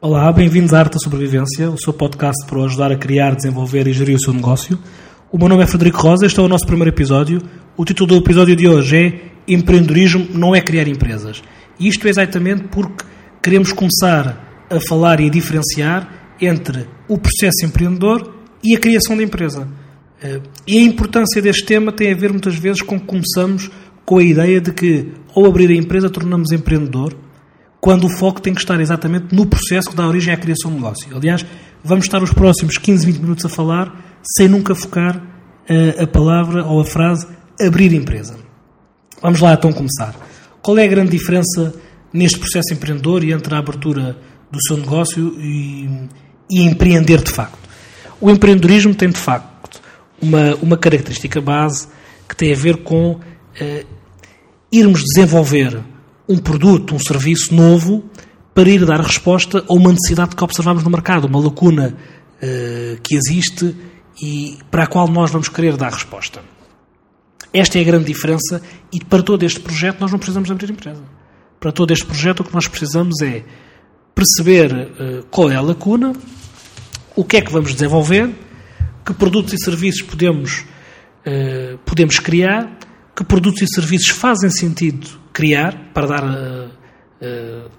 Olá, bem-vindos à Arte da Sobrevivência, o seu podcast para ajudar a criar, desenvolver e gerir o seu negócio. O meu nome é Frederico Rosa, este é o nosso primeiro episódio. O título do episódio de hoje é Empreendedorismo não é criar empresas. E isto é exatamente porque queremos começar a falar e a diferenciar entre o processo empreendedor e a criação da empresa. Eh, e a importância deste tema tem a ver muitas vezes com que começamos com a ideia de que, ao abrir a empresa, tornamos empreendedor quando o foco tem que estar exatamente no processo que dá origem à criação do negócio. Aliás, vamos estar os próximos 15, 20 minutos a falar sem nunca focar uh, a palavra ou a frase abrir empresa. Vamos lá então começar. Qual é a grande diferença neste processo empreendedor e entre a abertura do seu negócio e, e empreender de facto? O empreendedorismo tem de facto uma, uma característica base que tem a ver com uh, irmos desenvolver um produto, um serviço novo para ir dar resposta a uma necessidade que observamos no mercado, uma lacuna uh, que existe e para a qual nós vamos querer dar resposta. Esta é a grande diferença e para todo este projeto nós não precisamos abrir empresa. Para todo este projeto o que nós precisamos é perceber uh, qual é a lacuna, o que é que vamos desenvolver, que produtos e serviços podemos, uh, podemos criar, que produtos e serviços fazem sentido criar para dar uh, uh,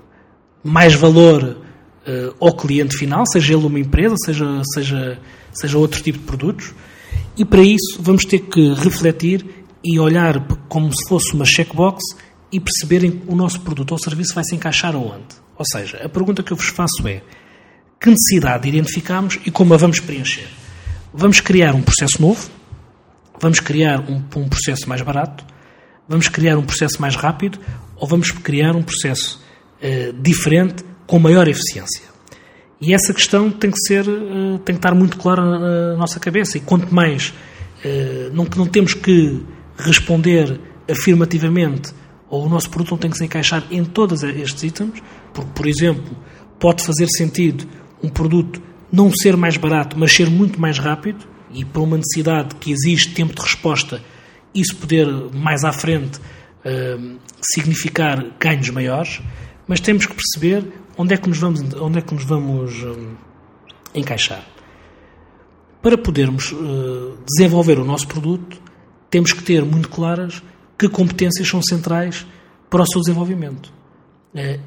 mais valor ao cliente final, seja ele uma empresa, seja, seja, seja outro tipo de produtos. E para isso vamos ter que refletir e olhar como se fosse uma checkbox e perceberem o nosso produto ou serviço vai se encaixar aonde. Ou seja, a pergunta que eu vos faço é que necessidade identificamos e como a vamos preencher? Vamos criar um processo novo, vamos criar um, um processo mais barato, Vamos criar um processo mais rápido ou vamos criar um processo uh, diferente com maior eficiência? E essa questão tem que ser, uh, tem que estar muito clara na, nossa cabeça. E quanto mais uh, não, não temos que responder afirmativamente ou o nosso produto não tem que se encaixar em todos estes itens, porque, por exemplo, pode fazer sentido um produto não ser mais barato, mas ser muito mais rápido, e para uma necessidade que existe tempo de resposta isso poder mais à frente uh, significar ganhos maiores, mas temos que perceber onde é que nos vamos, onde é que nos vamos uh, encaixar. Para podermos uh, desenvolver o nosso produto, temos que ter muito claras que competências são centrais para o seu desenvolvimento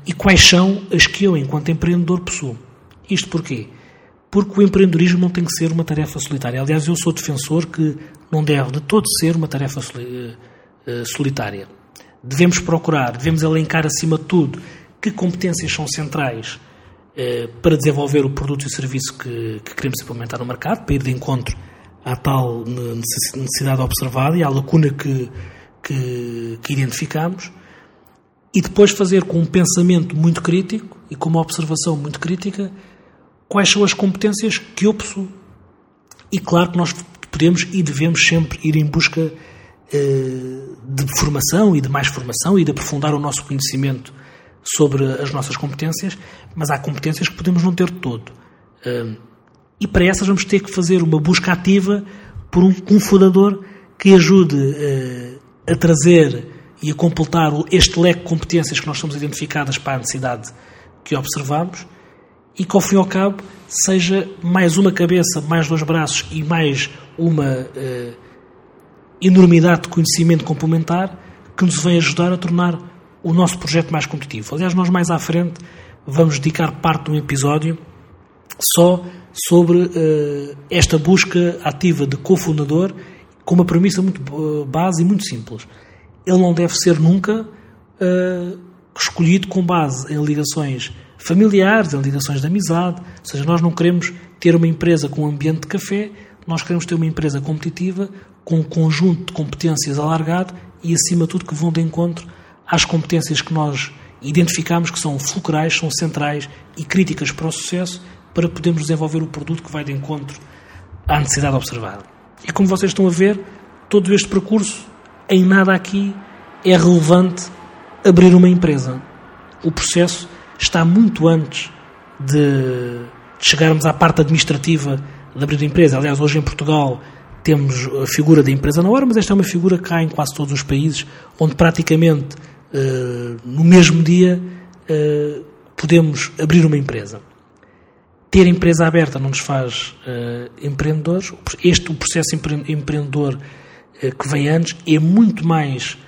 e quais são as que eu, enquanto empreendedor, possuo. Isto porquê? porque o empreendedorismo não tem que ser uma tarefa solitária. Aliás, eu sou defensor que não deve de todo ser uma tarefa eh, eh, solitária. Devemos procurar, devemos elencar acima de tudo que competências são centrais eh, para desenvolver o produto e o serviço que, que queremos implementar no mercado, para ir de encontro à tal necessidade observada e à lacuna que, que, que identificamos, e depois fazer com um pensamento muito crítico e com uma observação muito crítica quais são as competências que eu possuo. E claro que nós podemos e devemos sempre ir em busca eh, de formação e de mais formação e de aprofundar o nosso conhecimento sobre as nossas competências, mas há competências que podemos não ter todo. Eh, e para essas vamos ter que fazer uma busca ativa por um, um fundador que ajude eh, a trazer e a completar este leque de competências que nós somos identificadas para a necessidade que observamos e que ao fim e ao cabo seja mais uma cabeça, mais dois braços e mais uma uh, enormidade de conhecimento complementar que nos vem ajudar a tornar o nosso projeto mais competitivo. Aliás, nós mais à frente vamos dedicar parte de um episódio só sobre uh, esta busca ativa de cofundador com uma premissa muito uh, base e muito simples. Ele não deve ser nunca uh, escolhido com base em ligações familiares, em ligações de amizade. Ou seja, nós não queremos ter uma empresa com um ambiente de café, nós queremos ter uma empresa competitiva com um conjunto de competências alargado e, acima de tudo, que vão de encontro às competências que nós identificamos que são fulcrais, são centrais e críticas para o sucesso para podermos desenvolver o produto que vai de encontro à necessidade observada. E como vocês estão a ver, todo este percurso, em nada aqui é relevante abrir uma empresa. O processo está muito antes de, de chegarmos à parte administrativa de abrir a empresa. Aliás, hoje em Portugal temos a figura da empresa na hora, mas esta é uma figura que há em quase todos os países, onde praticamente uh, no mesmo dia uh, podemos abrir uma empresa. Ter empresa aberta não nos faz uh, empreendedores. Este, o processo empre empreendedor que vem antes, é muito mais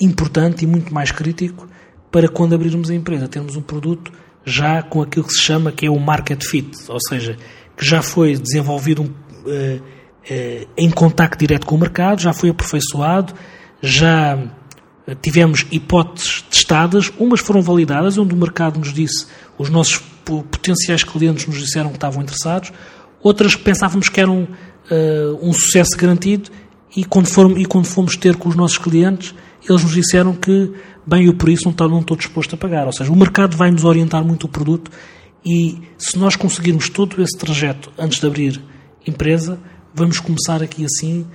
importante e muito mais crítico para quando abrirmos a empresa, termos um produto já com aquilo que se chama que é o market fit, ou seja, que já foi desenvolvido um, uh, uh, em contacto direto com o mercado, já foi aperfeiçoado, já tivemos hipóteses testadas, umas foram validadas, onde o mercado nos disse, os nossos potenciais clientes nos disseram que estavam interessados, outras pensávamos que eram uh, um sucesso garantido e quando, e quando fomos ter com os nossos clientes, eles nos disseram que, bem, eu por isso não estou, não estou disposto a pagar. Ou seja, o mercado vai nos orientar muito o produto e se nós conseguirmos todo esse trajeto antes de abrir empresa, vamos começar aqui assim,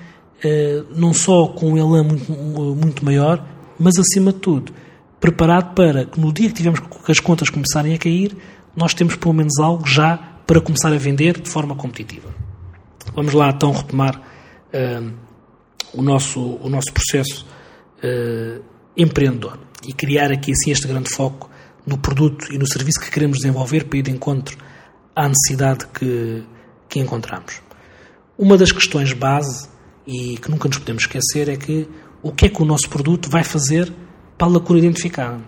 eh, não só com um elan muito, muito maior, mas acima de tudo, preparado para que no dia que tivermos que as contas começarem a cair, nós temos pelo menos algo já para começar a vender de forma competitiva. Vamos lá então retomar uh, o, nosso, o nosso processo uh, empreendedor e criar aqui assim este grande foco no produto e no serviço que queremos desenvolver para ir de encontro à necessidade que, que encontramos. Uma das questões base e que nunca nos podemos esquecer é que o que é que o nosso produto vai fazer para a lacuna identificada?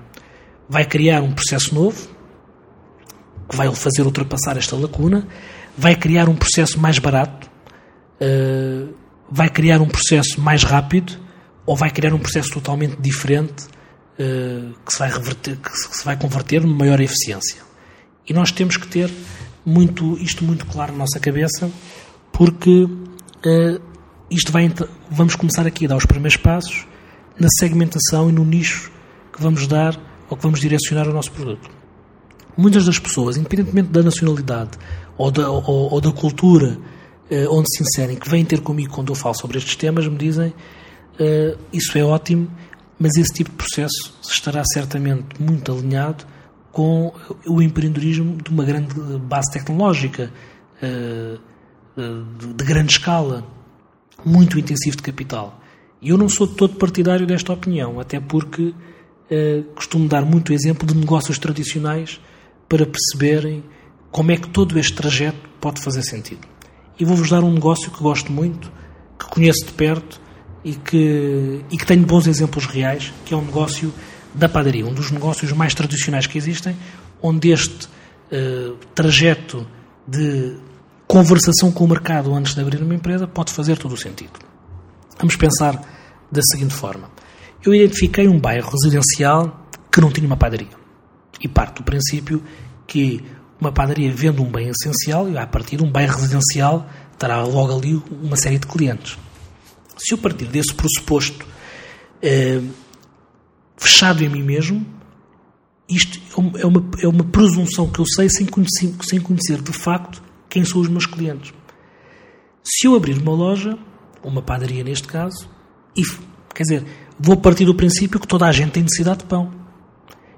Vai criar um processo novo que vai fazer ultrapassar esta lacuna, vai criar um processo mais barato, uh, vai criar um processo mais rápido ou vai criar um processo totalmente diferente uh, que, se vai reverter, que se vai converter numa maior eficiência. E nós temos que ter muito, isto muito claro na nossa cabeça, porque uh, isto vai, vamos começar aqui a dar os primeiros passos na segmentação e no nicho que vamos dar ou que vamos direcionar o nosso produto. Muitas das pessoas, independentemente da nacionalidade ou da, ou, ou da cultura uh, onde se inserem, que vêm ter comigo quando eu falo sobre estes temas, me dizem uh, isso é ótimo, mas esse tipo de processo estará certamente muito alinhado com o empreendedorismo de uma grande base tecnológica, uh, de, de grande escala, muito intensivo de capital. E eu não sou todo partidário desta opinião, até porque costumo dar muito exemplo de negócios tradicionais para perceberem como é que todo este trajeto pode fazer sentido. E vou-vos dar um negócio que gosto muito, que conheço de perto e que, e que tenho bons exemplos reais, que é um negócio da padaria, um dos negócios mais tradicionais que existem, onde este uh, trajeto de conversação com o mercado antes de abrir uma empresa pode fazer todo o sentido. Vamos pensar da seguinte forma. Eu identifiquei um bairro residencial que não tinha uma padaria. E parto do princípio que uma padaria vende um bem essencial e, a partir de um bairro residencial, terá logo ali uma série de clientes. Se eu partir desse pressuposto eh, fechado em mim mesmo, isto é uma, é uma presunção que eu sei sem conhecer, sem conhecer de facto quem são os meus clientes. Se eu abrir uma loja, uma padaria neste caso, e, quer dizer, vou partir do princípio que toda a gente tem necessidade de pão.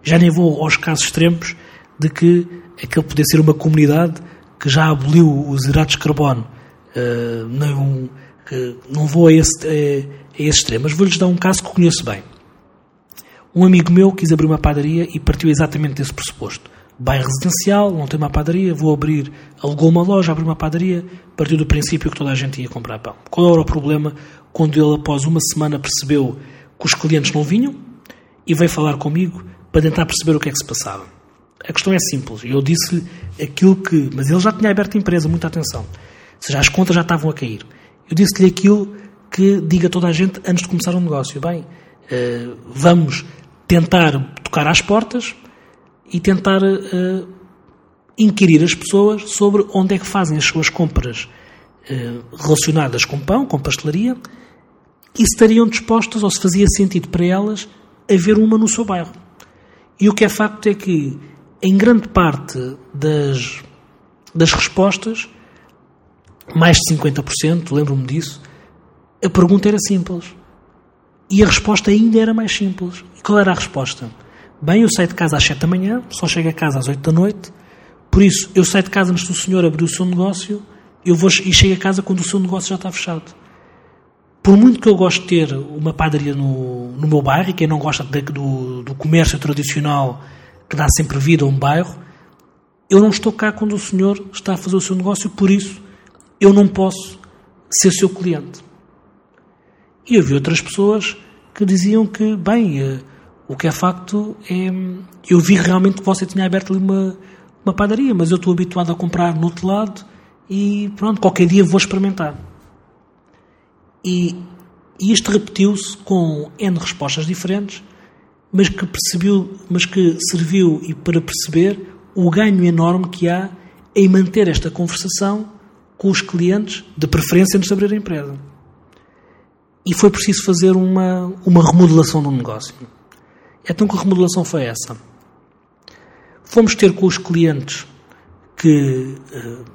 Já nem vou aos casos extremos de que aquele poder ser uma comunidade que já aboliu os hidratos de carbono. Uh, não, não vou a esse, a, a esse extremo, mas vou-lhes dar um caso que conheço bem. Um amigo meu quis abrir uma padaria e partiu exatamente desse pressuposto. Bairro residencial, não tem uma padaria, vou abrir, alugou uma loja, abriu uma padaria, partiu do princípio que toda a gente ia comprar pão. Qual era o problema quando ele, após uma semana, percebeu que os clientes não vinham e veio falar comigo para tentar perceber o que é que se passava? A questão é simples. Eu disse-lhe aquilo que. Mas ele já tinha aberto a empresa, muita atenção. Ou seja, as contas já estavam a cair. Eu disse-lhe aquilo que diga toda a gente antes de começar um negócio. Bem, uh, vamos tentar tocar às portas e tentar uh, inquirir as pessoas sobre onde é que fazem as suas compras uh, relacionadas com pão, com pastelaria, e se estariam dispostas ou se fazia sentido para elas haver uma no seu bairro. E o que é facto é que em grande parte das, das respostas, mais de 50%, lembro-me disso, a pergunta era simples. E a resposta ainda era mais simples. E qual era a resposta? Bem, eu saio de casa às 7 da manhã, só chego a casa às 8 da noite, por isso eu saio de casa antes do senhor abrir o seu negócio eu vou e chego a casa quando o seu negócio já está fechado. Por muito que eu goste de ter uma padaria no, no meu bairro, e quem não gosta de, do, do comércio tradicional que dá sempre vida a um bairro, eu não estou cá quando o senhor está a fazer o seu negócio, por isso eu não posso ser seu cliente. E havia outras pessoas que diziam que, bem, eh, o que é facto é. Eu vi realmente que você tinha aberto ali uma, uma padaria, mas eu estou habituado a comprar no outro lado e pronto, qualquer dia vou experimentar. E, e isto repetiu-se com N respostas diferentes, mas que percebeu, mas que serviu e para perceber o ganho enorme que há em manter esta conversação com os clientes, de preferência antes de abrir a empresa. E foi preciso fazer uma, uma remodelação do negócio. Então, que remodelação foi essa? Fomos ter com os clientes que uh,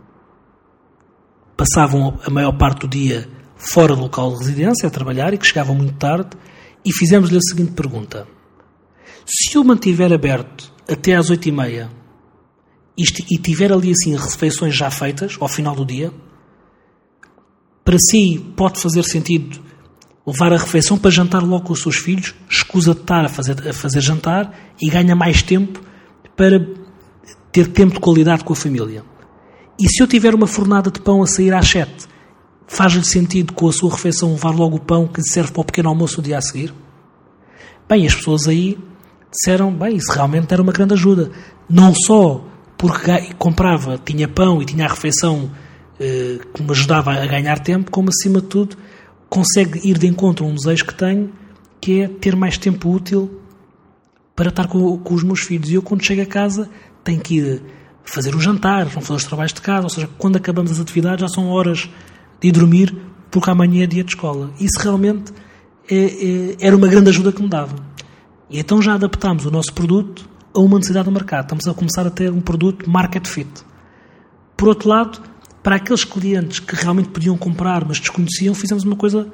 passavam a maior parte do dia fora do local de residência, a trabalhar, e que chegavam muito tarde, e fizemos-lhe a seguinte pergunta. Se eu mantiver aberto até às oito e meia e tiver ali assim refeições já feitas ao final do dia, para si pode fazer sentido levar a refeição para jantar logo com os seus filhos, escusa de estar a fazer, a fazer jantar e ganha mais tempo para ter tempo de qualidade com a família. E se eu tiver uma fornada de pão a sair às sete, faz-lhe sentido com a sua refeição levar logo o pão que serve para o pequeno almoço o dia a seguir? Bem, as pessoas aí disseram, bem, isso realmente era uma grande ajuda. Não só porque comprava, tinha pão e tinha a refeição eh, que me ajudava a ganhar tempo, como acima de tudo consegue ir de encontro a um desejo que tenho, que é ter mais tempo útil para estar com, com os meus filhos. E eu, quando chego a casa, tenho que ir fazer o jantar, vão fazer os trabalhos de casa, ou seja, quando acabamos as atividades já são horas de ir dormir, porque amanhã é dia de escola. Isso realmente é, é, era uma grande ajuda que me dava. E então já adaptámos o nosso produto a uma necessidade do mercado. Estamos a começar a ter um produto market fit. Por outro lado, para aqueles clientes que realmente podiam comprar, mas desconheciam, fizemos uma coisa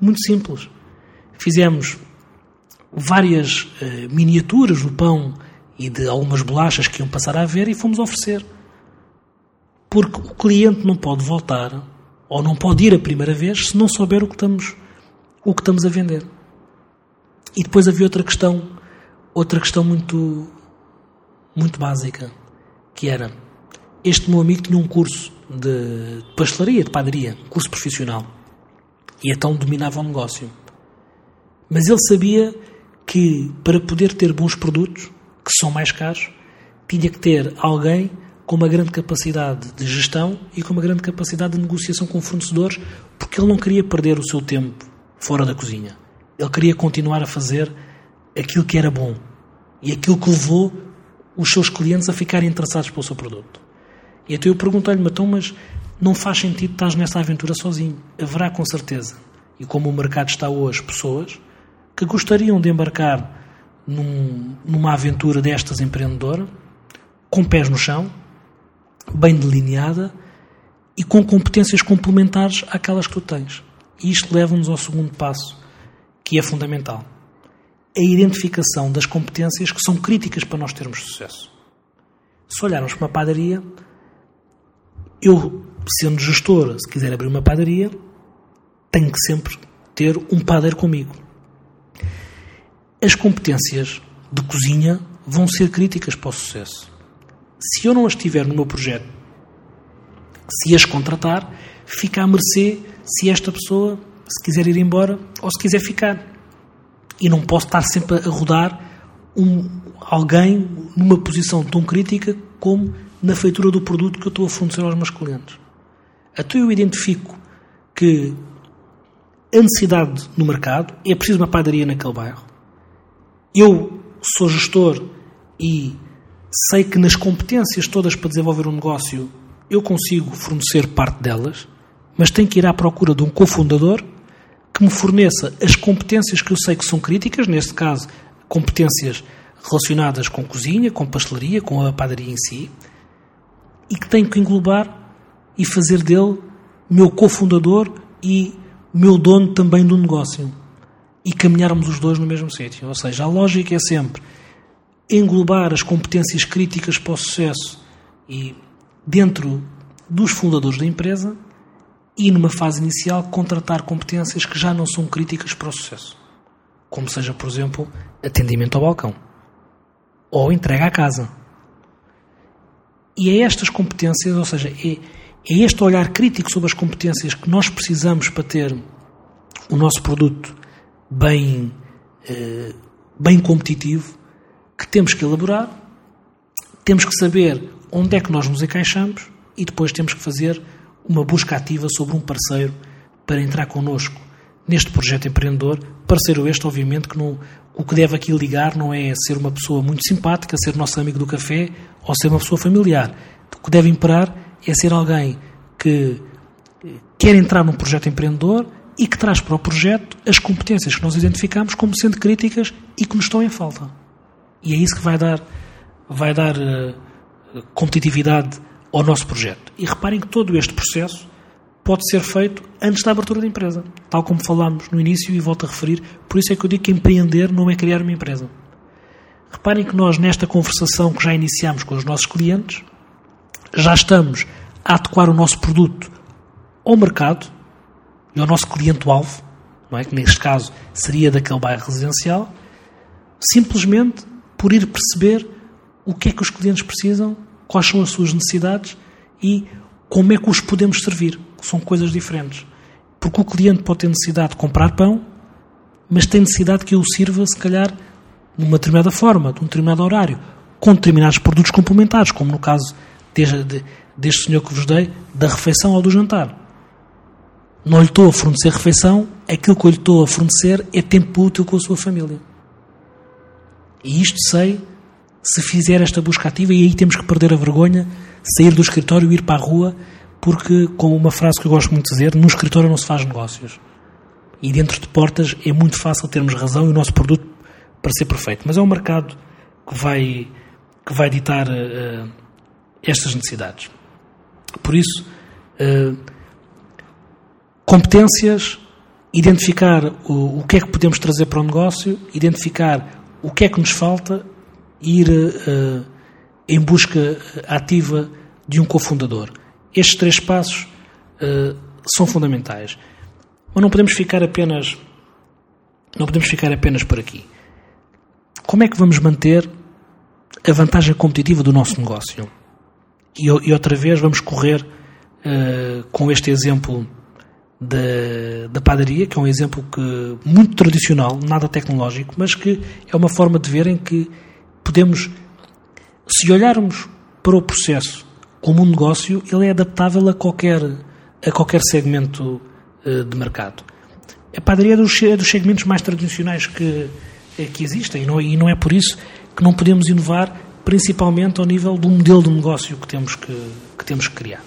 muito simples. Fizemos várias uh, miniaturas do pão e de algumas bolachas que iam passar a ver e fomos oferecer. Porque o cliente não pode voltar ou não pode ir a primeira vez se não souber o que estamos, o que estamos a vender. E depois havia outra questão, outra questão muito, muito básica, que era este meu amigo tinha um curso de pastelaria, de padaria, curso profissional. E então dominava o negócio. Mas ele sabia que para poder ter bons produtos, que são mais caros, tinha que ter alguém com uma grande capacidade de gestão e com uma grande capacidade de negociação com fornecedores, porque ele não queria perder o seu tempo fora da cozinha. Ele queria continuar a fazer aquilo que era bom e aquilo que levou os seus clientes a ficarem interessados pelo seu produto. E então eu perguntei-lhe, então, mas não faz sentido estar nessa aventura sozinho. Haverá com certeza. E como o mercado está hoje, pessoas que gostariam de embarcar num, numa aventura destas empreendedora, com pés no chão, bem delineada e com competências complementares àquelas que tu tens. E isto leva-nos ao segundo passo, que é fundamental. A identificação das competências que são críticas para nós termos sucesso. Se olharmos para uma padaria, eu, sendo gestor, se quiser abrir uma padaria, tenho que sempre ter um padeiro comigo. As competências de cozinha vão ser críticas para o sucesso. Se eu não as tiver no meu projeto, se as contratar, fica à mercê se esta pessoa se quiser ir embora ou se quiser ficar. E não posso estar sempre a rodar um, alguém numa posição tão crítica como na feitura do produto que eu estou a fornecer aos meus clientes. Até eu identifico que a necessidade no mercado é preciso uma padaria naquele bairro. Eu sou gestor e sei que nas competências todas para desenvolver um negócio eu consigo fornecer parte delas, mas tenho que ir à procura de um cofundador que me forneça as competências que eu sei que são críticas, neste caso, competências relacionadas com cozinha, com pastelaria, com a padaria em si, e que tenho que englobar e fazer dele meu cofundador e meu dono também do negócio. E caminharmos os dois no mesmo sítio. Ou seja, a lógica é sempre englobar as competências críticas para o sucesso e dentro dos fundadores da empresa e, numa fase inicial, contratar competências que já não são críticas para o sucesso. Como seja, por exemplo, atendimento ao balcão ou entrega à casa. E é estas competências, ou seja, é, é este olhar crítico sobre as competências que nós precisamos para ter o nosso produto bem, eh, bem competitivo, que temos que elaborar, temos que saber onde é que nós nos encaixamos e depois temos que fazer uma busca ativa sobre um parceiro para entrar connosco neste projeto empreendedor. Parceiro este, obviamente, que não, o que deve aqui ligar não é ser uma pessoa muito simpática, ser nosso amigo do café ou ser uma pessoa familiar. O que deve imperar é ser alguém que quer entrar num projeto empreendedor e que traz para o projeto as competências que nós identificamos como sendo críticas e que nos estão em falta. E é isso que vai dar, vai dar uh, competitividade ao nosso projeto. E reparem que todo este processo pode ser feito antes da abertura da empresa, tal como falámos no início e volto a referir. Por isso é que eu digo que empreender não é criar uma empresa. Reparem que nós, nesta conversação que já iniciamos com os nossos clientes, já estamos a adequar o nosso produto ao mercado e ao nosso cliente-alvo, não é? que neste caso seria daquele bairro residencial, simplesmente por ir perceber o que é que os clientes precisam, quais são as suas necessidades e como é que os podemos servir. São coisas diferentes. Porque o cliente pode ter necessidade de comprar pão, mas tem necessidade que eu o sirva, se calhar, de uma determinada forma, de um determinado horário, com determinados produtos complementares, como no caso deste, deste senhor que vos dei, da refeição ou do jantar. Não lhe estou a fornecer refeição, aquilo que eu lhe estou a fornecer é tempo útil com a sua família. E isto sei se fizer esta busca ativa, e aí temos que perder a vergonha, sair do escritório e ir para a rua, porque, com uma frase que eu gosto muito de dizer, no escritório não se faz negócios. E dentro de portas é muito fácil termos razão e o nosso produto para ser perfeito. Mas é o mercado que vai, que vai ditar uh, estas necessidades. Por isso, uh, competências, identificar o, o que é que podemos trazer para o negócio, identificar o que é que nos falta ir uh, em busca ativa de um cofundador. Estes três passos uh, são fundamentais. Mas não podemos ficar apenas não podemos ficar apenas por aqui. Como é que vamos manter a vantagem competitiva do nosso negócio? E, e outra vez vamos correr uh, com este exemplo da, da padaria, que é um exemplo que, muito tradicional, nada tecnológico, mas que é uma forma de ver em que podemos, se olharmos para o processo como um negócio, ele é adaptável a qualquer, a qualquer segmento uh, de mercado. A padaria é dos, é dos segmentos mais tradicionais que, é, que existem e não, e não é por isso que não podemos inovar, principalmente ao nível do modelo de negócio que temos que, que, temos que criar.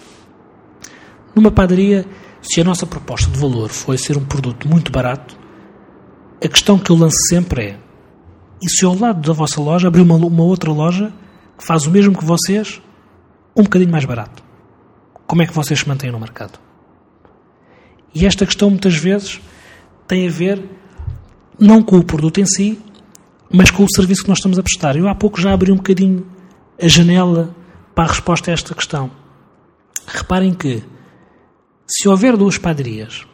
Numa padaria, se a nossa proposta de valor foi ser um produto muito barato, a questão que eu lanço sempre é: e se ao lado da vossa loja abrir uma, uma outra loja que faz o mesmo que vocês, um bocadinho mais barato? Como é que vocês se mantêm no mercado? E esta questão muitas vezes tem a ver não com o produto em si, mas com o serviço que nós estamos a prestar. Eu há pouco já abri um bocadinho a janela para a resposta a esta questão. Reparem que se houver duas padarias,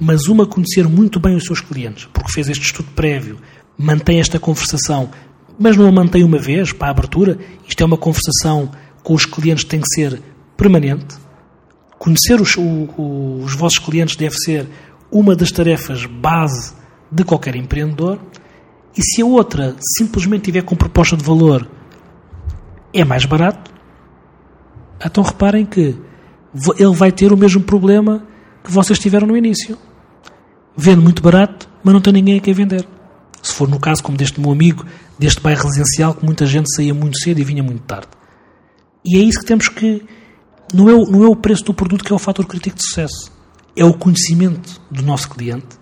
mas uma conhecer muito bem os seus clientes, porque fez este estudo prévio, mantém esta conversação, mas não a mantém uma vez para a abertura, isto é uma conversação com os clientes que tem que ser permanente. Conhecer os, o, os vossos clientes deve ser uma das tarefas base de qualquer empreendedor. E se a outra simplesmente tiver com proposta de valor é mais barato, então reparem que ele vai ter o mesmo problema que vocês tiveram no início. Vende muito barato, mas não tem ninguém a quem vender. Se for no caso como deste meu amigo, deste bairro residencial, que muita gente saía muito cedo e vinha muito tarde. E é isso que temos que. Não é, não é o preço do produto que é o fator crítico de sucesso. É o conhecimento do nosso cliente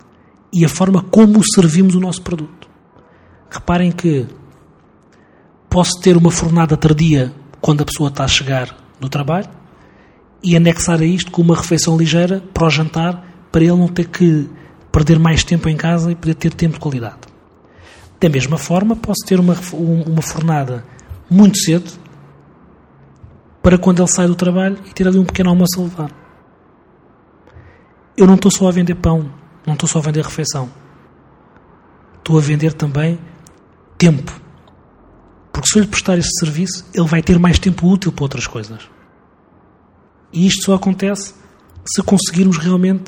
e a forma como servimos o nosso produto. Reparem que posso ter uma fornada tardia quando a pessoa está a chegar do trabalho e anexar a isto com uma refeição ligeira para o jantar, para ele não ter que perder mais tempo em casa e poder ter tempo de qualidade. Da mesma forma, posso ter uma, uma fornada muito cedo para quando ele sai do trabalho e ter ali um pequeno almoço a levar. Eu não estou só a vender pão, não estou só a vender refeição. Estou a vender também tempo. Porque se eu lhe prestar esse serviço, ele vai ter mais tempo útil para outras coisas. E isto só acontece se conseguirmos realmente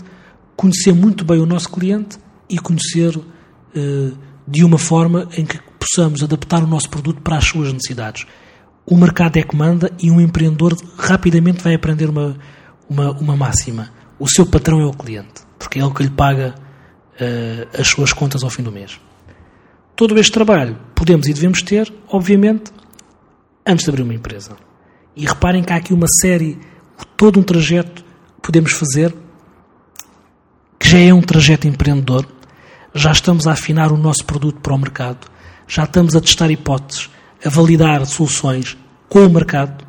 conhecer muito bem o nosso cliente e conhecer eh, de uma forma em que possamos adaptar o nosso produto para as suas necessidades. O mercado é que manda e um empreendedor rapidamente vai aprender uma, uma, uma máxima. O seu patrão é o cliente, porque é ele que lhe paga uh, as suas contas ao fim do mês. Todo este trabalho podemos e devemos ter, obviamente, antes de abrir uma empresa. E reparem que há aqui uma série, todo um trajeto que podemos fazer, que já é um trajeto empreendedor. Já estamos a afinar o nosso produto para o mercado, já estamos a testar hipóteses, a validar soluções com o mercado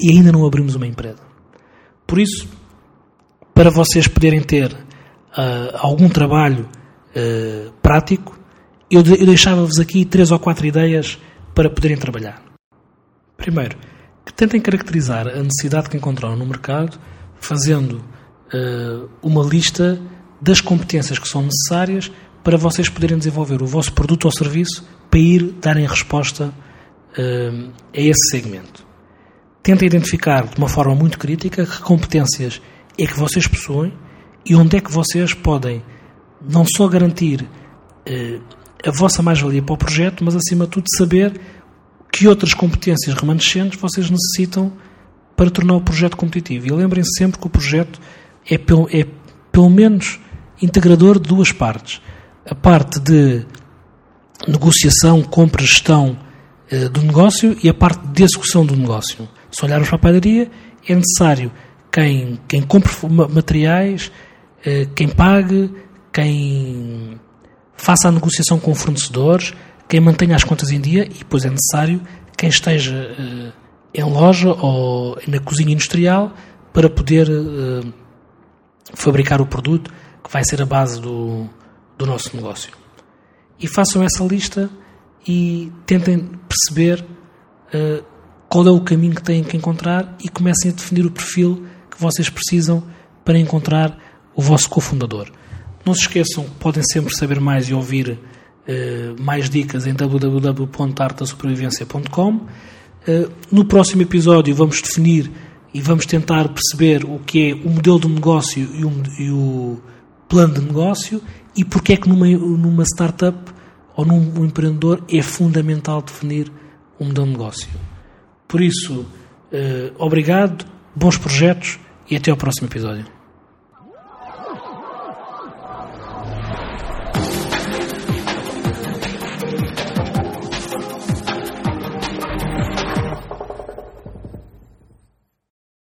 e ainda não abrimos uma empresa. Por isso, para vocês poderem ter uh, algum trabalho uh, prático, eu, de, eu deixava-vos aqui três ou quatro ideias para poderem trabalhar. Primeiro, que tentem caracterizar a necessidade que encontraram no mercado, fazendo uh, uma lista das competências que são necessárias para vocês poderem desenvolver o vosso produto ou serviço para ir darem resposta uh, a esse segmento. Tenta identificar de uma forma muito crítica que competências é que vocês possuem e onde é que vocês podem não só garantir uh, a vossa mais-valia para o projeto, mas acima de tudo saber que outras competências remanescentes vocês necessitam para tornar o projeto competitivo. E lembrem-se sempre que o projeto é é pelo menos integrador de duas partes. A parte de negociação, compra, gestão uh, do negócio e a parte de execução do negócio. Se olharmos para a padaria, é necessário quem, quem compre materiais, uh, quem pague, quem faça a negociação com fornecedores, quem mantenha as contas em dia e depois é necessário quem esteja uh, em loja ou na cozinha industrial para poder fabricar o produto que vai ser a base do, do nosso negócio e façam essa lista e tentem perceber uh, qual é o caminho que têm que encontrar e comecem a definir o perfil que vocês precisam para encontrar o vosso cofundador. Não se esqueçam, podem sempre saber mais e ouvir uh, mais dicas em www.artasupervivencia.com. Uh, eh, no próximo episódio vamos definir e vamos tentar perceber o que é o modelo de negócio e e o plano de negócio e porque é que numa, numa startup ou num empreendedor é fundamental definir um modelo de negócio. Por isso, eh, obrigado, bons projetos e até ao próximo episódio.